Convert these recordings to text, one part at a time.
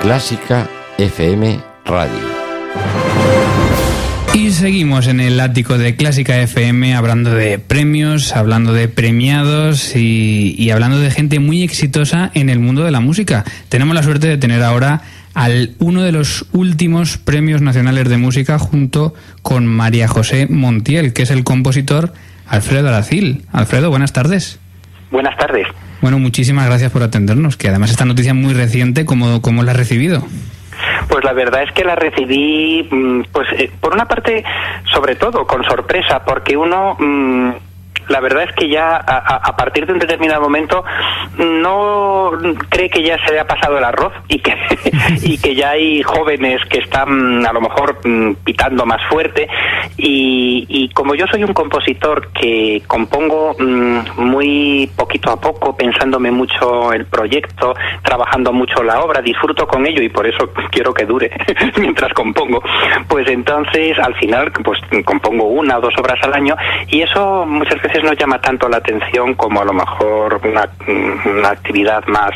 Clásica FM Radio. Y seguimos en el ático de Clásica FM hablando de premios, hablando de premiados y, hablando de gente muy exitosa en el mundo de la música. Tenemos la suerte de tener ahora al uno de los últimos premios nacionales de música junto con María José Montiel, que es el compositor Alfredo Aracil. Alfredo, buenas tardes. Buenas tardes. Bueno, muchísimas gracias por atendernos, que además esta noticia es muy reciente, ¿cómo, cómo la has recibido? Pues la verdad es que la recibí, pues eh, por una parte, sobre todo con sorpresa, porque uno mmm, la verdad es que ya a, partir de un determinado momento no cree que ya se le ha pasado el arroz y que, y que ya hay jóvenes que están a lo mejor pitando más fuerte. Y, como yo soy un compositor que compongo muy poquito a poco, pensándome mucho el proyecto, trabajando mucho la obra, disfruto con ello y por eso quiero que dure mientras compongo, pues entonces al final pues compongo una o dos obras al año y eso muchas veces no llama tanto la atención como a lo mejor una, actividad más,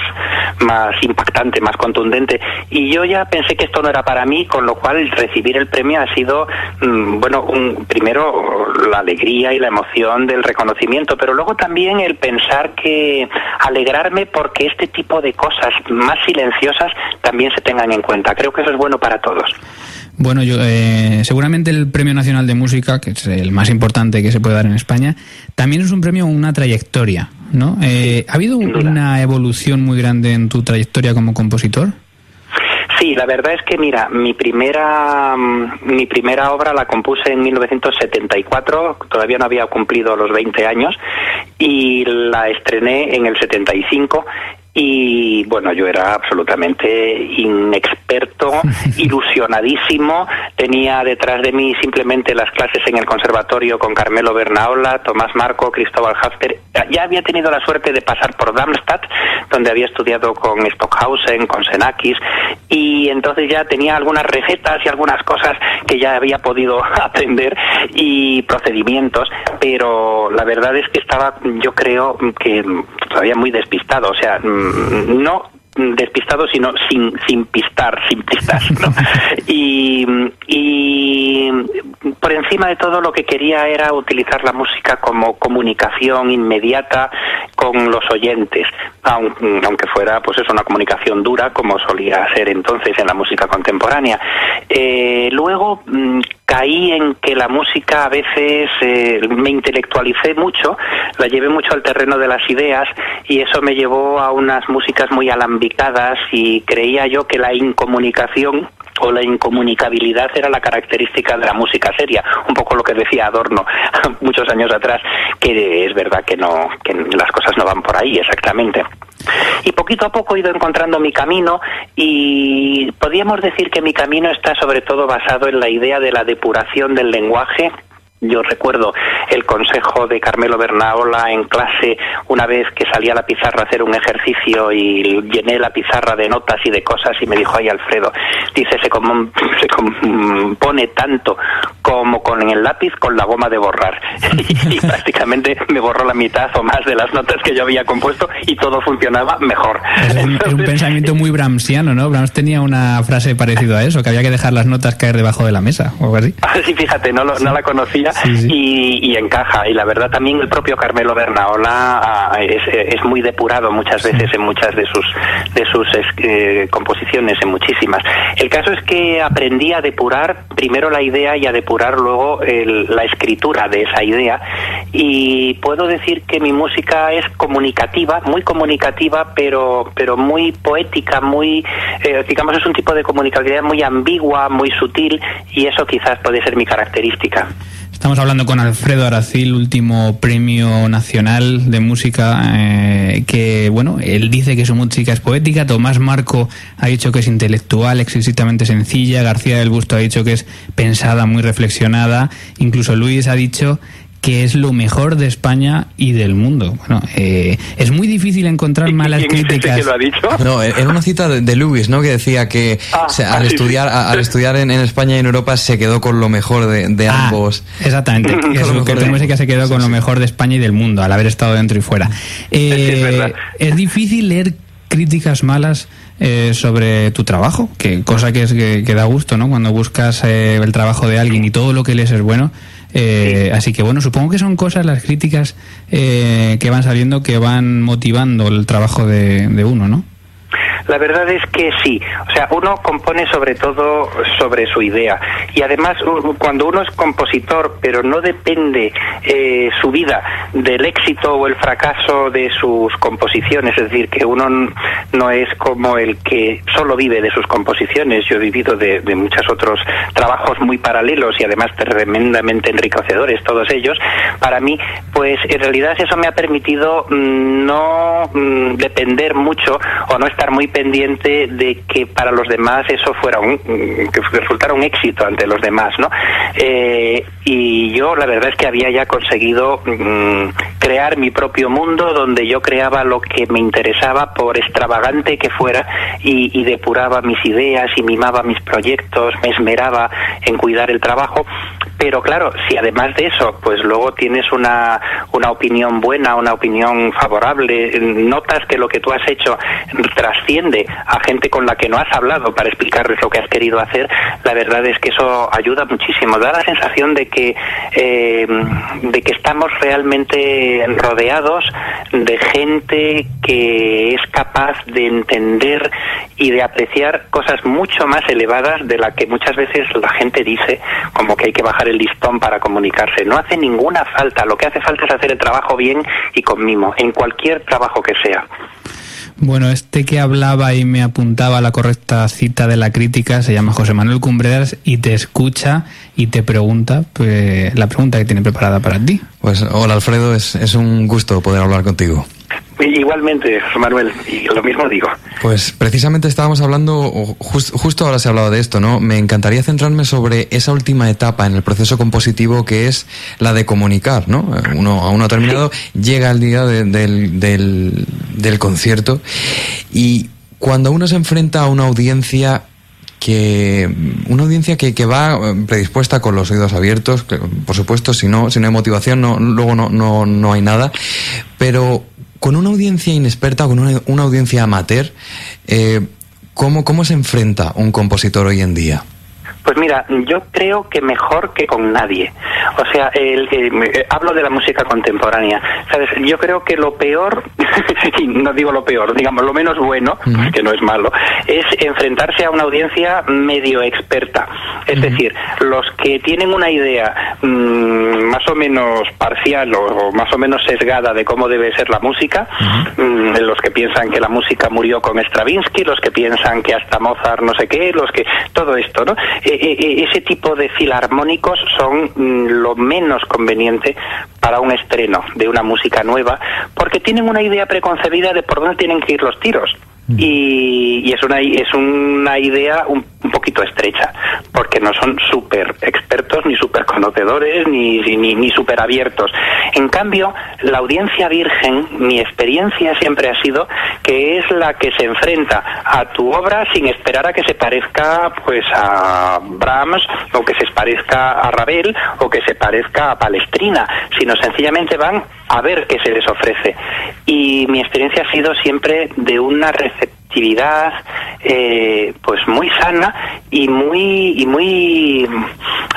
más impactante, más contundente. Y yo ya pensé que esto no era para mí, con lo cual recibir el premio ha sido, mmm, bueno, un, primero la alegría y la emoción del reconocimiento, pero luego también el pensar que alegrarme porque este tipo de cosas más silenciosas también se tengan en cuenta. Creo que eso es bueno para todos. Bueno, yo, eh, seguramente el Premio Nacional de Música, que es el más importante que se puede dar en España, también es un premio, una trayectoria, ¿no? Eh, ¿Ha habido una evolución muy grande en tu trayectoria como compositor? Sí, la verdad es que mira, mi primera mi primera obra la compuse en 1974, todavía no había cumplido los 20 años y la estrené en el 75 y bueno, yo era absolutamente inexperto, ilusionadísimo, tenía detrás de mí simplemente las clases en el conservatorio con Carmelo Bernaola, Tomás Marco, Cristóbal Hafter, ya había tenido la suerte de pasar por Darmstadt, donde había estudiado con Stockhausen, con Senakis, y entonces ya tenía algunas recetas y algunas cosas que ya había podido aprender y procedimientos, pero la verdad es que estaba, yo creo que todavía muy despistado, o sea, no despistado, sino sin, sin pistar, sin pistas. ¿no? y, y por encima de todo lo que quería era utilizar la música como comunicación inmediata con los oyentes, aunque fuera pues es una comunicación dura como solía ser entonces en la música contemporánea. Eh, luego caí en que la música a veces eh, me intelectualicé mucho, la llevé mucho al terreno de las ideas y eso me llevó a unas músicas muy alambicadas y creía yo que la incomunicación o la incomunicabilidad era la característica de la música seria, un poco lo que decía Adorno muchos años atrás, que es verdad que no que las cosas no van por ahí exactamente. Y poquito a poco he ido encontrando mi camino y podríamos decir que mi camino está sobre todo basado en la idea de la depuración del lenguaje. Yo recuerdo el consejo de Carmelo Bernaola en clase una vez que salía a la pizarra a hacer un ejercicio y llené la pizarra de notas y de cosas y me dijo, ay Alfredo, dice, se compone tanto como con el lápiz con la goma de borrar. y, prácticamente me borró la mitad o más de las notas que yo había compuesto y todo funcionaba mejor. Es un, Entonces, un pensamiento muy Brahmsiano, ¿no? Brahms tenía una frase parecida a eso, que había que dejar las notas caer debajo de la mesa o algo así. sí, fíjate, no, lo, no la conocía Sí, sí. Y, y, encaja. Y la verdad también el propio Carmelo Bernaola uh, es, es, muy depurado muchas veces en muchas de sus de sus eh, composiciones, en muchísimas. El caso es que aprendí a depurar primero la idea y a depurar luego el, la escritura de esa idea. Y puedo decir que mi música es comunicativa, muy comunicativa, pero pero muy poética, muy eh, digamos es un tipo de comunicabilidad muy ambigua, muy sutil y eso quizás puede ser mi característica Estamos hablando con Alfredo Aracil, último premio nacional de música, eh, que bueno, él dice que su música es poética, Tomás Marco ha dicho que es intelectual, exquisitamente sencilla, García del Busto ha dicho que es pensada, muy reflexionada, incluso Luis ha dicho que es lo mejor de España y del mundo. Bueno, eh, es muy difícil encontrar malas críticas. lo ha dicho? No, era una cita de, de Lewis, ¿no? Que decía que Ah, o sea, al ah, sí, estudiar, sí. a- al estudiar en, en España y en Europa se quedó con lo mejor de, de Ah, ambos. Exactamente, que, que tu música se quedó con lo mejor de España y del mundo, al haber estado dentro y fuera. Eh, es difícil leer críticas malas eh, sobre tu trabajo, que cosa que es que, que da gusto, ¿no? Cuando buscas eh, el trabajo de alguien y todo lo que lees es bueno. Eh, Así que bueno, supongo que son cosas las críticas eh, que van saliendo que van motivando el trabajo de, de uno, ¿no? La verdad es que sí. O sea, uno compone sobre todo sobre su idea. Y además, cuando uno es compositor, pero no depende eh, su vida del éxito o el fracaso de sus composiciones, es decir, que uno no es como el que solo vive de sus composiciones. Yo he vivido de, de muchos otros trabajos muy paralelos y además tremendamente enriquecedores, todos ellos. Para mí, pues en realidad eso me ha permitido mm, no mm, depender mucho o no estar muy pendiente de que para los demás eso fuera un mm, que resultara un éxito ante los demás, ¿no? Eh, y yo la verdad es que había ya conseguido mm, crear mi propio mundo donde yo creaba lo que me interesaba por extravagante que fuera y, y depuraba mis ideas y mimaba mis proyectos, me esmeraba en cuidar el trabajo. Pero claro, si además de eso, pues luego tienes una, una opinión buena, una opinión favorable, notas que lo que tú has hecho trasciende a gente con la que no has hablado para explicarles lo que has querido hacer, la verdad es que eso ayuda muchísimo. Da la sensación de que, eh, de que estamos realmente rodeados de gente que es capaz de entender y de apreciar cosas mucho más elevadas de la que muchas veces la gente dice, como que hay que bajar el listón para comunicarse. No hace ninguna falta, lo que hace falta es hacer el trabajo bien y con mimo, en cualquier trabajo que sea. Bueno, este que hablaba y me apuntaba la correcta cita de la crítica se llama José Manuel Cumbreras y te escucha y te pregunta pues, la pregunta que tiene preparada para ti. Pues hola Alfredo, es, es un gusto poder hablar contigo. Igualmente, Manuel, y lo mismo digo. Pues precisamente estábamos hablando, justo ahora se hablaba de esto, ¿no? Me encantaría centrarme sobre esa última etapa en el proceso compositivo que es la de comunicar, ¿no? Uno, a uno terminado, llega el día de- del, del, del concierto y cuando uno se enfrenta a una audiencia que una audiencia que, va eh, predispuesta con los oídos abiertos, por supuesto, si no, si no hay motivación, no, luego no, no, no hay nada, pero con una audiencia inexperta, con una, una audiencia amateur, eh, ¿cómo, ¿cómo se enfrenta un compositor hoy en día? Pues mira, yo creo que mejor que con nadie. O sea, el, el- eh, hablo de la música contemporánea. ¿Sabes? Yo creo que lo peor, y no digo lo peor, digamos lo menos bueno, que no es malo, es enfrentarse a una audiencia medio experta. Es decir, los que tienen una idea mm, más o menos parcial o, o más o menos sesgada de cómo debe ser la música, mm, los que piensan que la música murió con Stravinsky, los que piensan que hasta Mozart no sé qué, los que todo esto, ¿no? Eh, ese tipo de filarmónicos son mm, lo menos conveniente para un estreno de una música nueva, porque tienen una idea preconcebida de por dónde tienen que ir los tiros. Y, y es una es una idea un, un poquito estrecha porque no son súper expertos ni súper conocedores ni, ni, ni súper abiertos. En cambio la audiencia virgen mi experiencia siempre ha sido que es la que se enfrenta a tu obra sin esperar a que se parezca pues a Brahms o que se parezca a Ravel o que se parezca a Palestrina sino sencillamente van a ver qué se les ofrece. Y mi experiencia ha sido siempre de una eh, pues muy sana y muy y muy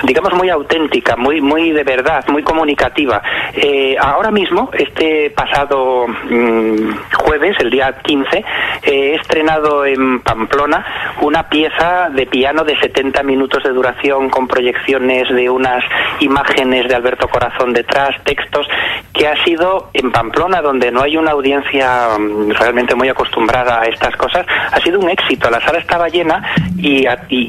digamos muy auténtica muy muy de verdad muy comunicativa. Eh, ahora mismo este pasado mm, jueves el día 15 eh, he estrenado en Pamplona una pieza de piano de 70 minutos de duración con proyecciones de unas imágenes de Alberto Corazón detrás textos que ha sido en Pamplona donde no hay una audiencia mm, realmente muy acostumbrada a estas cosas ha sido un éxito la sala estaba llena y,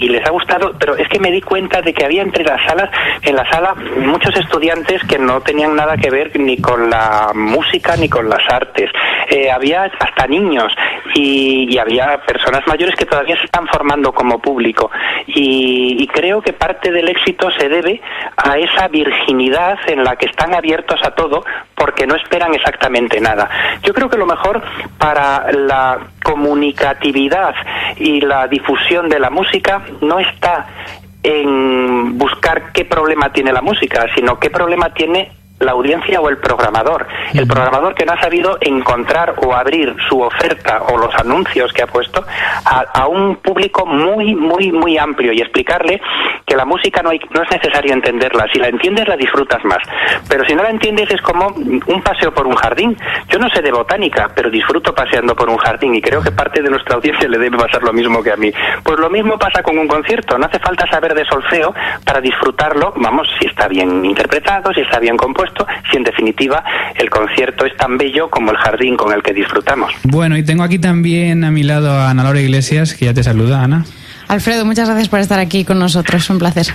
les ha gustado pero es que me di cuenta de que había entre las salas, en la sala muchos estudiantes que no tenían nada que ver ni con la música ni con las artes. Eh, había hasta niños y, y, había personas mayores que todavía se están formando como público. Y, y creo que parte del éxito se debe a esa virginidad en la que están abiertos a todo porque no esperan exactamente nada. Yo creo que lo mejor para la comunicatividad y la difusión de la música no está en buscar qué problema tiene la música, sino qué problema tiene la audiencia o el programador. El programador que no ha sabido encontrar o abrir su oferta o los anuncios que ha puesto a, a un público muy, muy, muy amplio y explicarle que la música no, hay, no es necesario entenderla. Si la entiendes, la disfrutas más. Pero si no la entiendes, es como un paseo por un jardín. Yo no sé de botánica, pero disfruto paseando por un jardín y creo que parte de nuestra audiencia le debe pasar lo mismo que a mí. Pues lo mismo pasa con un concierto. No hace falta saber de solfeo para disfrutarlo, vamos, si está bien interpretado, si está bien compuesto si en definitiva el concierto es tan bello como el jardín con el que disfrutamos. Bueno, y tengo aquí también a mi lado a Ana Laura Iglesias, que ya te saluda, Ana. Alfredo, muchas gracias por estar aquí con nosotros, un placer.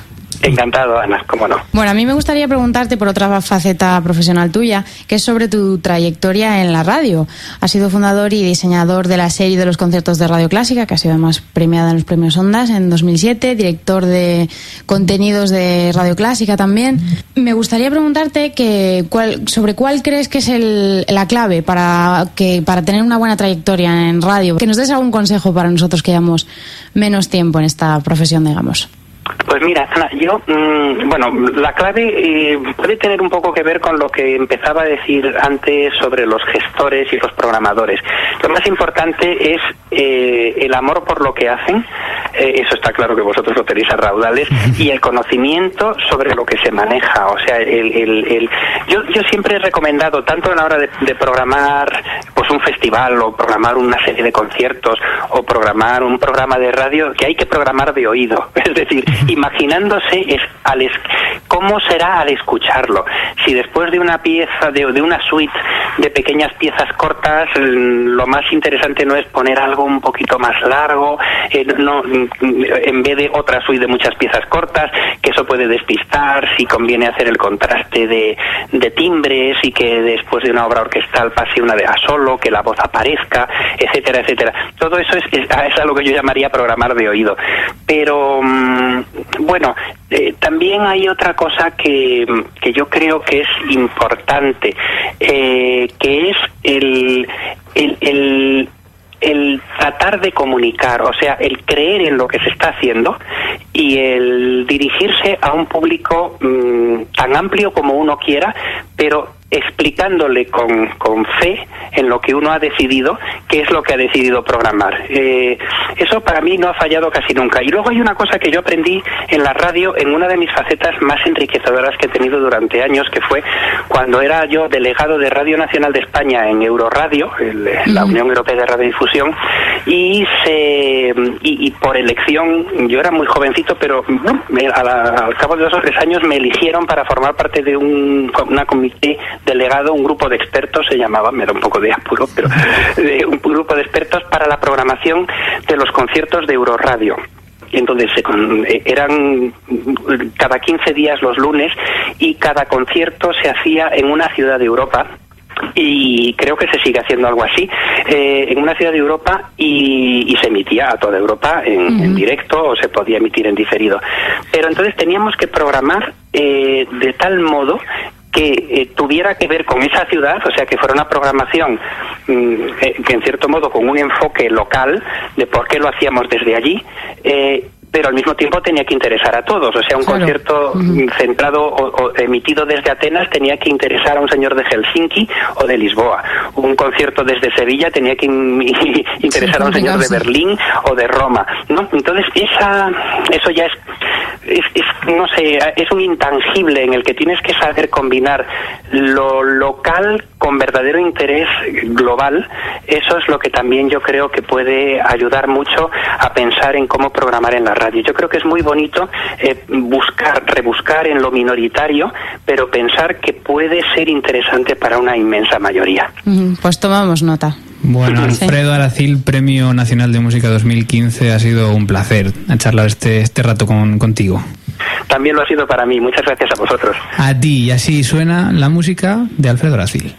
Encantado, Ana, cómo no. Bueno, a mí me gustaría preguntarte por otra faceta profesional tuya, que es sobre tu trayectoria en la radio. Has sido fundador y diseñador de la serie de los conciertos de Radio Clásica, que ha sido además premiada en los premios Ondas en 2007, director de contenidos de Radio Clásica también. Me gustaría preguntarte que, cuál, sobre cuál crees que es el, la clave para, que, para tener una buena trayectoria en radio. Que nos des algún consejo para nosotros que llevamos menos tiempo en esta profesión, digamos. Pues mira, Ana, yo, mmm, bueno, la clave eh, puede tener un poco que ver con lo que empezaba a decir antes sobre los gestores y los programadores. Lo más importante es eh, el amor por lo que hacen, eh, eso está claro que vosotros lo tenéis a raudales, y el conocimiento sobre lo que se maneja. O sea, el, el, el yo, yo siempre he recomendado, tanto a la hora de, de programar pues un festival o programar una serie de conciertos o programar un programa de radio, que hay que programar de oído. Es decir, imaginándose es al es, cómo será al escucharlo. Si después de una pieza, de, de, una suite de pequeñas piezas cortas, lo más interesante no es poner algo un poquito más largo, eh, no, en vez de otra suite de muchas piezas cortas, que eso puede despistar, si conviene hacer el contraste de, de timbres y que después de una obra orquestal pase una de a solo, que la voz aparezca, etcétera, etcétera. Todo eso es, es, es algo que yo llamaría programar de oído. Pero bueno, eh, también hay otra cosa que, que, yo creo que es importante, eh, que es el, el, el, el, tratar de comunicar, o sea, el creer en lo que se está haciendo y el dirigirse a un público mmm, tan amplio como uno quiera, pero explicándole con, con, fe en lo que uno ha decidido, qué es lo que ha decidido programar. Eh, eso para mí no ha fallado casi nunca. Y luego hay una cosa que yo aprendí en la radio, en una de mis facetas más enriquecedoras que he tenido durante años, que fue cuando era yo delegado de Radio Nacional de España en Euroradio, el, la Unión Europea de Radiodifusión, y, se, y, y, por elección, yo era muy jovencito, pero me, a la, al cabo de dos o tres años me eligieron para formar parte de un, una comité delegado un grupo de expertos, se llamaba, me da un poco de apuro, pero de un grupo de expertos para la programación de los conciertos de Euroradio entonces eran cada 15 días los lunes y cada concierto se hacía en una ciudad de Europa. Y creo que se sigue haciendo algo así eh, en una ciudad de Europa y, y, se emitía a toda Europa en, uh -huh. en, directo o se podía emitir en diferido. Pero entonces teníamos que programar eh, de tal modo que eh, tuviera que ver con esa ciudad, o sea, que fuera una programación mmm, eh, que en cierto modo con un enfoque local de por qué lo hacíamos desde allí, eh, pero al mismo tiempo tenía que interesar a todos. O sea, un claro. concierto uh -huh. centrado o, o, emitido desde Atenas tenía que interesar a un señor de Helsinki o de Lisboa. Un concierto desde Sevilla tenía que interesar sí, a un señor de Berlín o de Roma. ¿no? Entonces, esa, eso ya es, es, es, no sé, es un intangible en el que tienes que saber combinar lo local con verdadero interés global. Eso es lo que también yo creo que puede ayudar mucho a pensar en cómo programar en la radio. Yo creo que es muy bonito eh, buscar, rebuscar en lo minoritario, pero pensar que puede ser interesante para una inmensa mayoría. Pues tomamos nota. Bueno, Alfredo Aracil, Premio Nacional de Música 2015, ha sido un placer charlar este, este rato con, contigo. también lo ha sido para mí. Muchas gracias a vosotros. A ti, y así suena la música de Alfredo Racil.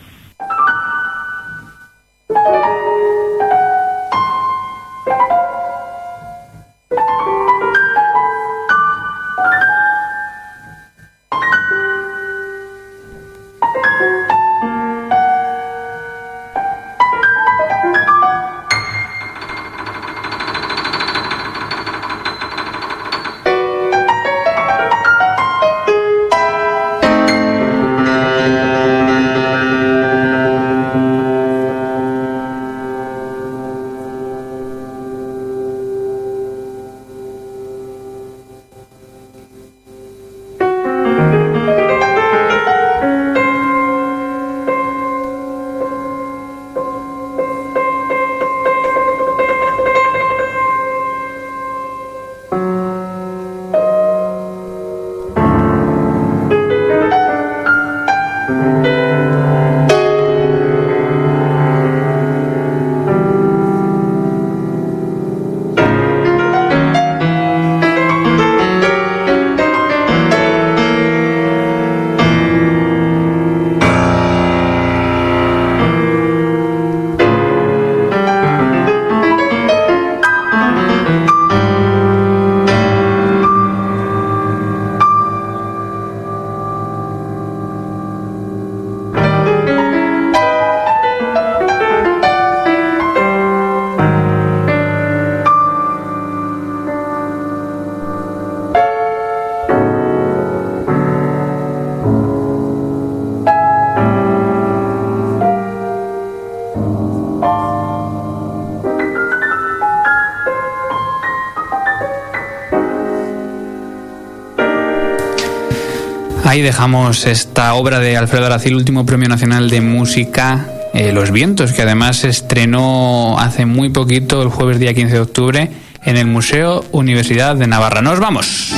Ahí dejamos esta obra de Alfredo Aracil, último premio nacional de música, eh, Los Vientos, que además se estrenó hace muy poquito, el jueves día 15 de octubre, en el Museo Universidad de Navarra. ¡Nos vamos!